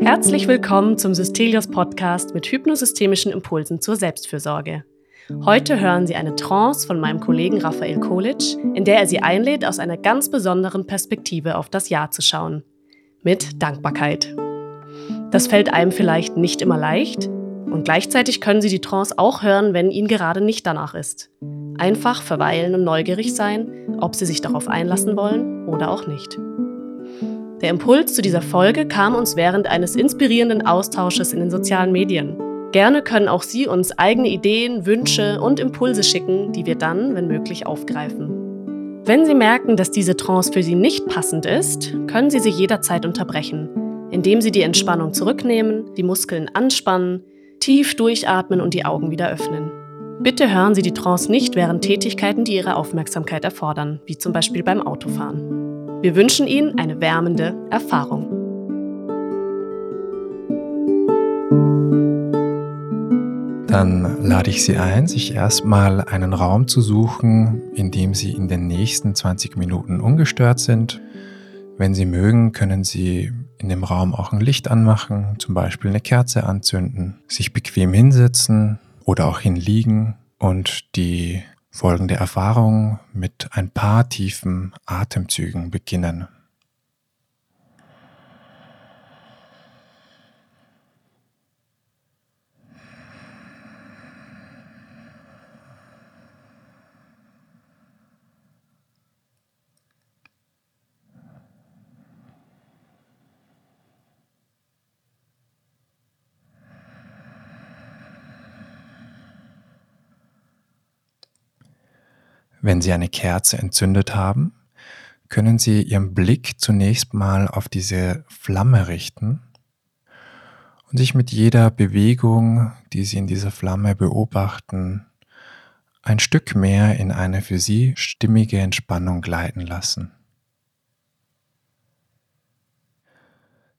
Herzlich willkommen zum Systelios Podcast mit hypnosystemischen Impulsen zur Selbstfürsorge. Heute hören Sie eine Trance von meinem Kollegen Raphael Kolic, in der er Sie einlädt, aus einer ganz besonderen Perspektive auf das Jahr zu schauen. Mit Dankbarkeit. Das fällt einem vielleicht nicht immer leicht und gleichzeitig können Sie die Trance auch hören, wenn Ihnen gerade nicht danach ist. Einfach verweilen und neugierig sein, ob Sie sich darauf einlassen wollen oder auch nicht. Der Impuls zu dieser Folge kam uns während eines inspirierenden Austausches in den sozialen Medien. Gerne können auch Sie uns eigene Ideen, Wünsche und Impulse schicken, die wir dann, wenn möglich, aufgreifen. Wenn Sie merken, dass diese Trance für Sie nicht passend ist, können Sie sie jederzeit unterbrechen, indem Sie die Entspannung zurücknehmen, die Muskeln anspannen, tief durchatmen und die Augen wieder öffnen. Bitte hören Sie die Trance nicht während Tätigkeiten, die Ihre Aufmerksamkeit erfordern, wie zum Beispiel beim Autofahren. Wir wünschen Ihnen eine wärmende Erfahrung. dann lade ich Sie ein, sich erstmal einen Raum zu suchen, in dem Sie in den nächsten 20 Minuten ungestört sind. Wenn Sie mögen, können Sie in dem Raum auch ein Licht anmachen, zum Beispiel eine Kerze anzünden, sich bequem hinsetzen oder auch hinliegen und die folgende Erfahrung mit ein paar tiefen Atemzügen beginnen. Wenn Sie eine Kerze entzündet haben, können Sie Ihren Blick zunächst mal auf diese Flamme richten und sich mit jeder Bewegung, die Sie in dieser Flamme beobachten, ein Stück mehr in eine für Sie stimmige Entspannung gleiten lassen.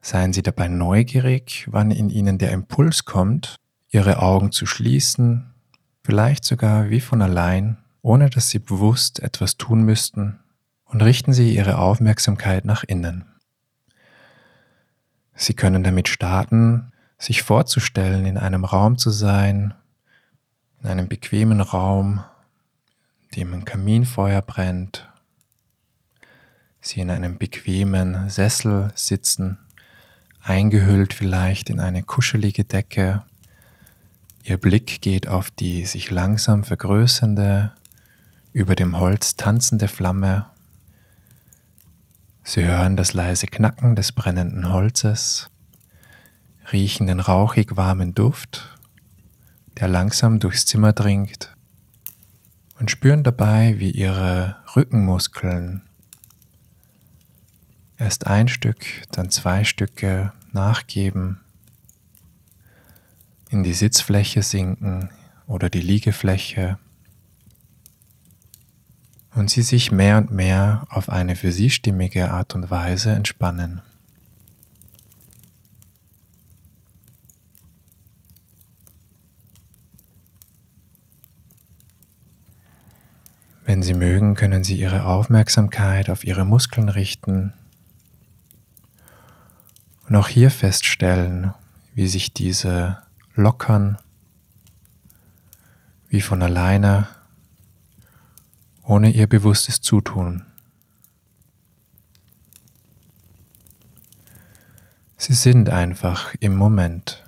Seien Sie dabei neugierig, wann in Ihnen der Impuls kommt, Ihre Augen zu schließen, vielleicht sogar wie von allein ohne dass Sie bewusst etwas tun müssten, und richten Sie Ihre Aufmerksamkeit nach innen. Sie können damit starten, sich vorzustellen, in einem Raum zu sein, in einem bequemen Raum, in dem ein Kaminfeuer brennt, Sie in einem bequemen Sessel sitzen, eingehüllt vielleicht in eine kuschelige Decke. Ihr Blick geht auf die sich langsam vergrößernde über dem Holz tanzende Flamme. Sie hören das leise Knacken des brennenden Holzes, riechen den rauchig warmen Duft, der langsam durchs Zimmer dringt und spüren dabei, wie ihre Rückenmuskeln erst ein Stück, dann zwei Stücke nachgeben, in die Sitzfläche sinken oder die Liegefläche und sie sich mehr und mehr auf eine für sie stimmige Art und Weise entspannen. Wenn Sie mögen, können Sie Ihre Aufmerksamkeit auf Ihre Muskeln richten und auch hier feststellen, wie sich diese lockern, wie von alleine ohne ihr bewusstes Zutun. Sie sind einfach im Moment.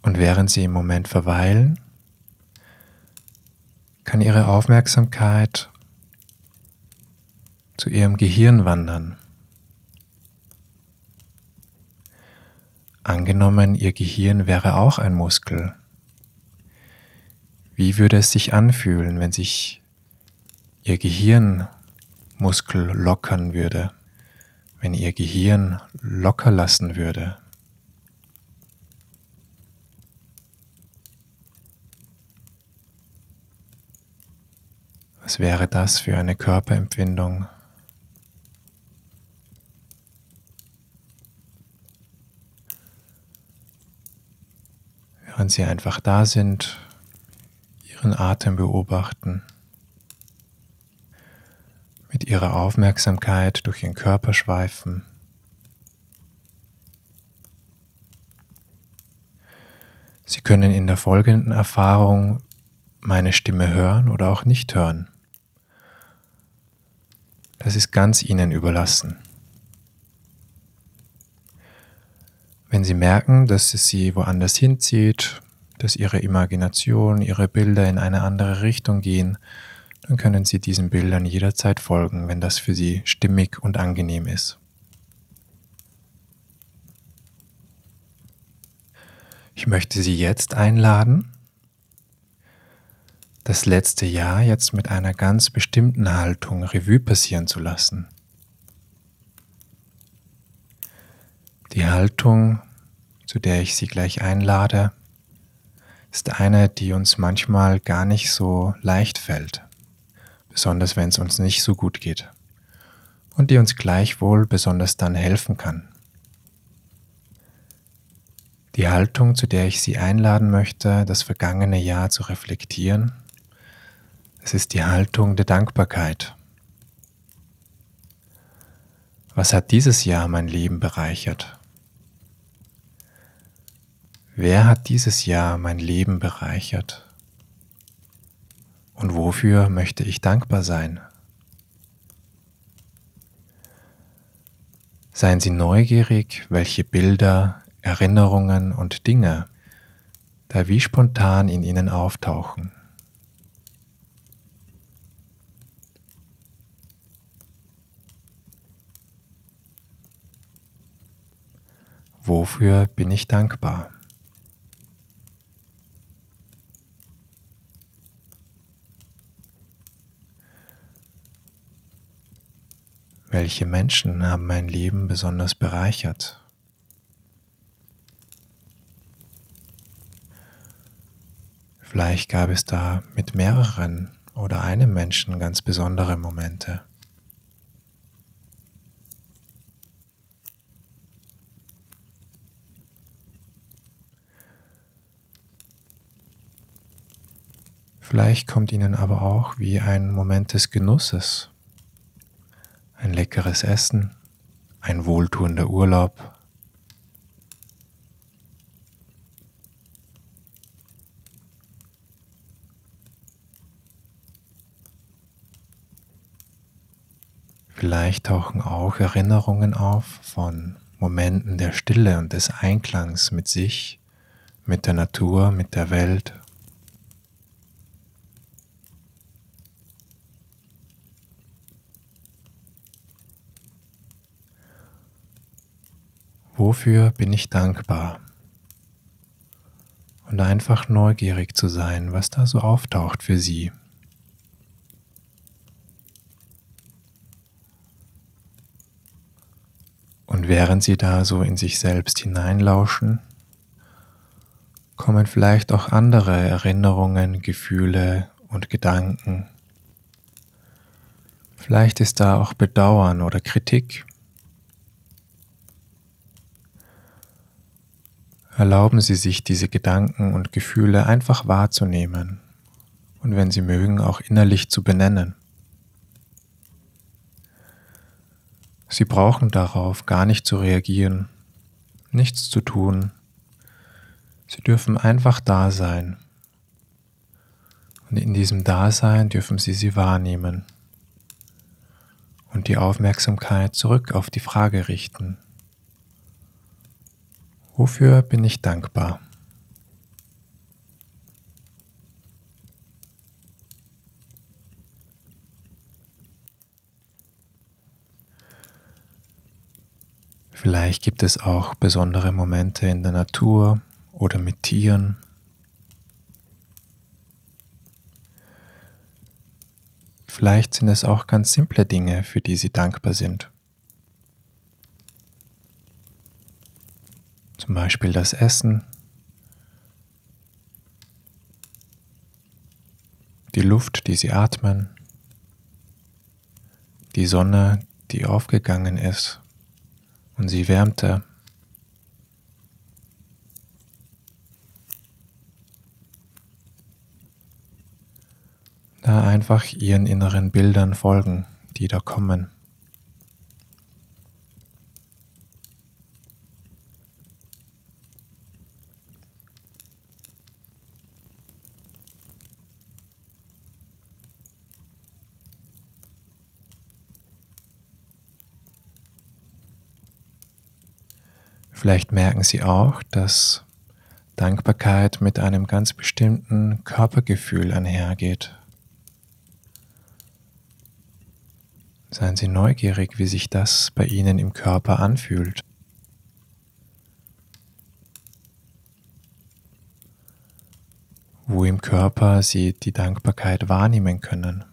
Und während sie im Moment verweilen, kann ihre Aufmerksamkeit zu ihrem Gehirn wandern. Angenommen, Ihr Gehirn wäre auch ein Muskel. Wie würde es sich anfühlen, wenn sich Ihr Gehirnmuskel lockern würde, wenn Ihr Gehirn locker lassen würde? Was wäre das für eine Körperempfindung? Während Sie einfach da sind, Ihren Atem beobachten, mit Ihrer Aufmerksamkeit durch Ihren Körper schweifen. Sie können in der folgenden Erfahrung meine Stimme hören oder auch nicht hören. Das ist ganz Ihnen überlassen. Wenn Sie merken, dass es Sie woanders hinzieht, dass Ihre Imagination, Ihre Bilder in eine andere Richtung gehen, dann können Sie diesen Bildern jederzeit folgen, wenn das für Sie stimmig und angenehm ist. Ich möchte Sie jetzt einladen, das letzte Jahr jetzt mit einer ganz bestimmten Haltung Revue passieren zu lassen. Die Haltung, zu der ich Sie gleich einlade, ist eine, die uns manchmal gar nicht so leicht fällt, besonders wenn es uns nicht so gut geht, und die uns gleichwohl besonders dann helfen kann. Die Haltung, zu der ich Sie einladen möchte, das vergangene Jahr zu reflektieren, es ist die Haltung der Dankbarkeit. Was hat dieses Jahr mein Leben bereichert? Wer hat dieses Jahr mein Leben bereichert? Und wofür möchte ich dankbar sein? Seien Sie neugierig, welche Bilder, Erinnerungen und Dinge da wie spontan in ihnen auftauchen. Wofür bin ich dankbar? Welche Menschen haben mein Leben besonders bereichert? Vielleicht gab es da mit mehreren oder einem Menschen ganz besondere Momente. Vielleicht kommt ihnen aber auch wie ein Moment des Genusses, ein leckeres Essen, ein wohltuender Urlaub, Vielleicht tauchen auch Erinnerungen auf von Momenten der Stille und des Einklangs mit sich, mit der Natur, mit der Welt. Wofür bin ich dankbar? Und einfach neugierig zu sein, was da so auftaucht für Sie. Und während Sie da so in sich selbst hineinlauschen, kommen vielleicht auch andere Erinnerungen, Gefühle und Gedanken. Vielleicht ist da auch Bedauern oder Kritik. Erlauben Sie sich diese Gedanken und Gefühle einfach wahrzunehmen und wenn Sie mögen auch innerlich zu benennen. Sie brauchen darauf gar nicht zu reagieren, nichts zu tun. Sie dürfen einfach da sein. Und in diesem Dasein dürfen Sie sie wahrnehmen und die Aufmerksamkeit zurück auf die Frage richten. Wofür bin ich dankbar? Vielleicht gibt es auch besondere Momente in der Natur oder mit Tieren. Vielleicht sind es auch ganz simple Dinge, für die Sie dankbar sind. Zum Beispiel das Essen, die Luft, die sie atmen, die Sonne, die aufgegangen ist und sie wärmte. Da einfach ihren inneren Bildern folgen, die da kommen. Vielleicht merken Sie auch, dass Dankbarkeit mit einem ganz bestimmten Körpergefühl einhergeht. Seien Sie neugierig, wie sich das bei Ihnen im Körper anfühlt. Wo im Körper Sie die Dankbarkeit wahrnehmen können.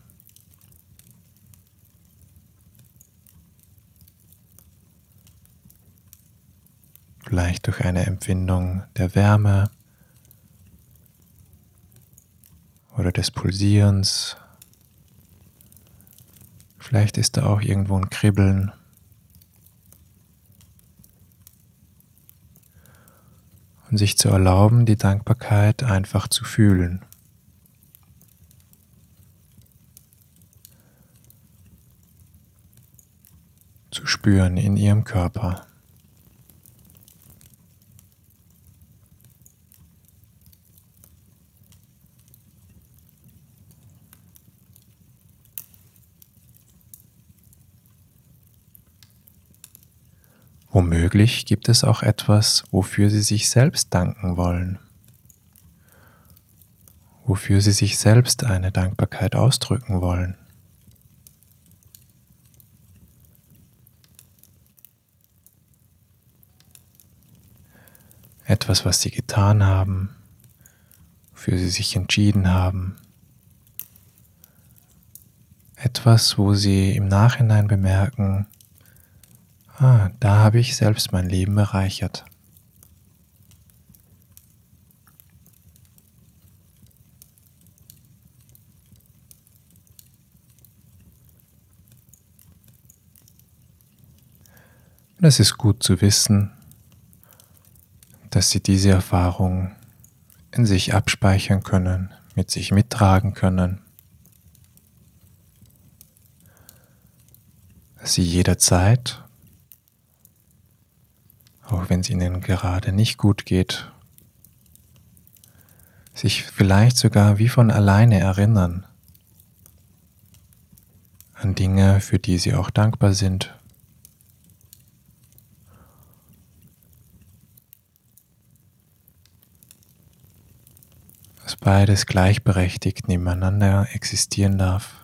Vielleicht durch eine Empfindung der Wärme oder des Pulsierens. Vielleicht ist da auch irgendwo ein Kribbeln. Und sich zu erlauben, die Dankbarkeit einfach zu fühlen. Zu spüren in ihrem Körper. Womöglich gibt es auch etwas, wofür Sie sich selbst danken wollen, wofür Sie sich selbst eine Dankbarkeit ausdrücken wollen. Etwas, was Sie getan haben, wofür Sie sich entschieden haben. Etwas, wo Sie im Nachhinein bemerken, Ah, da habe ich selbst mein Leben bereichert. Und es ist gut zu wissen, dass Sie diese Erfahrung in sich abspeichern können, mit sich mittragen können, dass Sie jederzeit wenn es ihnen gerade nicht gut geht, sich vielleicht sogar wie von alleine erinnern an Dinge, für die sie auch dankbar sind. Dass beides gleichberechtigt nebeneinander existieren darf.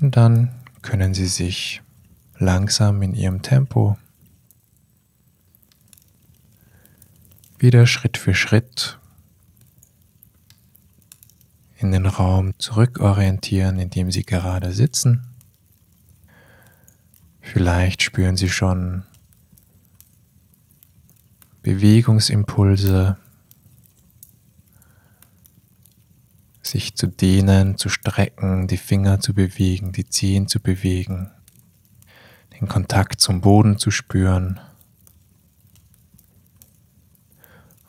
Und dann können Sie sich langsam in Ihrem Tempo wieder Schritt für Schritt in den Raum zurückorientieren, in dem Sie gerade sitzen. Vielleicht spüren Sie schon Bewegungsimpulse sich zu dehnen, zu strecken, die Finger zu bewegen, die Zehen zu bewegen, den Kontakt zum Boden zu spüren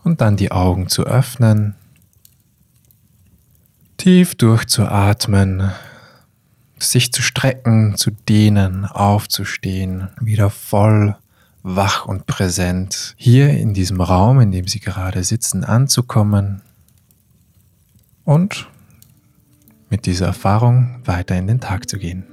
und dann die Augen zu öffnen, tief durchzuatmen, sich zu strecken, zu dehnen, aufzustehen, wieder voll wach und präsent hier in diesem Raum, in dem Sie gerade sitzen, anzukommen und mit dieser Erfahrung weiter in den Tag zu gehen.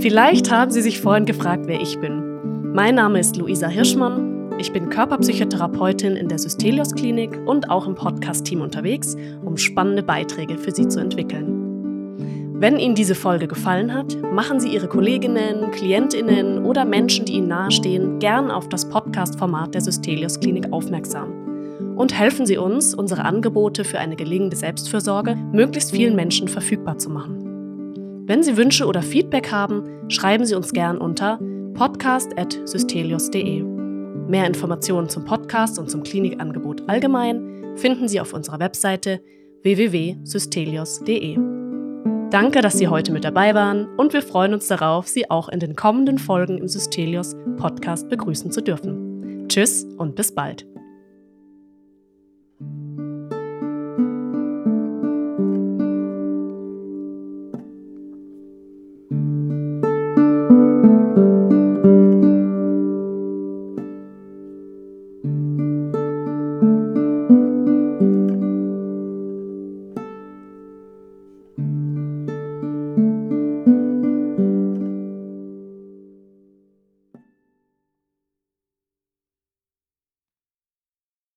Vielleicht haben Sie sich vorhin gefragt, wer ich bin. Mein Name ist Luisa Hirschmann. Ich bin Körperpsychotherapeutin in der Systelios Klinik und auch im Podcast-Team unterwegs, um spannende Beiträge für Sie zu entwickeln. Wenn Ihnen diese Folge gefallen hat, machen Sie Ihre Kolleginnen, Klientinnen oder Menschen, die Ihnen nahestehen, gern auf das Podcast-Format der Systelius Klinik aufmerksam. Und helfen Sie uns, unsere Angebote für eine gelingende Selbstfürsorge möglichst vielen Menschen verfügbar zu machen. Wenn Sie Wünsche oder Feedback haben, schreiben Sie uns gern unter podcast.systelius.de. Mehr Informationen zum Podcast und zum Klinikangebot allgemein finden Sie auf unserer Webseite www.systelios.de. Danke, dass Sie heute mit dabei waren und wir freuen uns darauf, Sie auch in den kommenden Folgen im Systelios Podcast begrüßen zu dürfen. Tschüss und bis bald.